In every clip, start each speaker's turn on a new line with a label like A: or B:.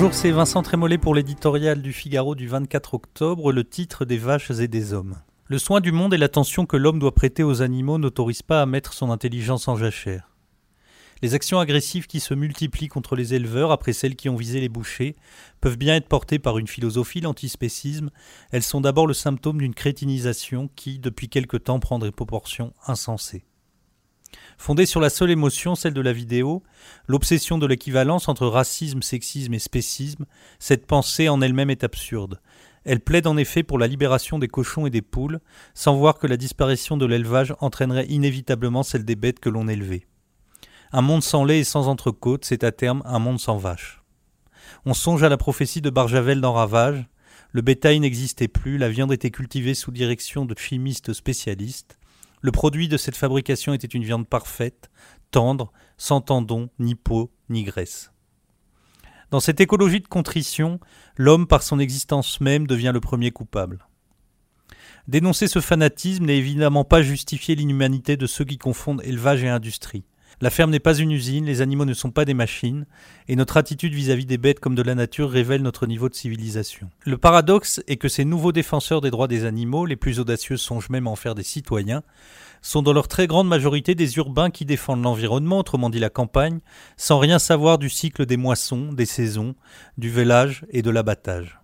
A: Bonjour, c'est Vincent Trémollet pour l'éditorial du Figaro du 24 octobre, le titre des vaches et des hommes. Le soin du monde et l'attention que l'homme doit prêter aux animaux n'autorisent pas à mettre son intelligence en jachère. Les actions agressives qui se multiplient contre les éleveurs après celles qui ont visé les bouchers peuvent bien être portées par une philosophie, l'antispécisme. Elles sont d'abord le symptôme d'une crétinisation qui, depuis quelque temps, prend des proportions insensées. Fondée sur la seule émotion, celle de la vidéo, l'obsession de l'équivalence entre racisme, sexisme et spécisme, cette pensée en elle-même est absurde. Elle plaide en effet pour la libération des cochons et des poules, sans voir que la disparition de l'élevage entraînerait inévitablement celle des bêtes que l'on élevait. Un monde sans lait et sans entrecôte, c'est à terme un monde sans vaches. On songe à la prophétie de Barjavel dans Ravage. Le bétail n'existait plus, la viande était cultivée sous direction de chimistes spécialistes. Le produit de cette fabrication était une viande parfaite, tendre, sans tendons, ni peau, ni graisse. Dans cette écologie de contrition, l'homme, par son existence même, devient le premier coupable. Dénoncer ce fanatisme n'est évidemment pas justifier l'inhumanité de ceux qui confondent élevage et industrie. La ferme n'est pas une usine, les animaux ne sont pas des machines, et notre attitude vis-à-vis des bêtes comme de la nature révèle notre niveau de civilisation. Le paradoxe est que ces nouveaux défenseurs des droits des animaux, les plus audacieux songent même à en faire des citoyens, sont dans leur très grande majorité des urbains qui défendent l'environnement, autrement dit la campagne, sans rien savoir du cycle des moissons, des saisons, du vélage et de l'abattage.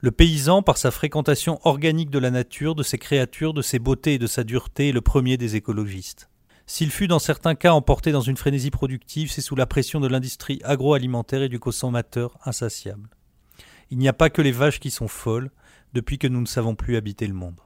A: Le paysan, par sa fréquentation organique de la nature, de ses créatures, de ses beautés et de sa dureté, est le premier des écologistes. S'il fut dans certains cas emporté dans une frénésie productive, c'est sous la pression de l'industrie agroalimentaire et du consommateur insatiable. Il n'y a pas que les vaches qui sont folles, depuis que nous ne savons plus habiter le monde.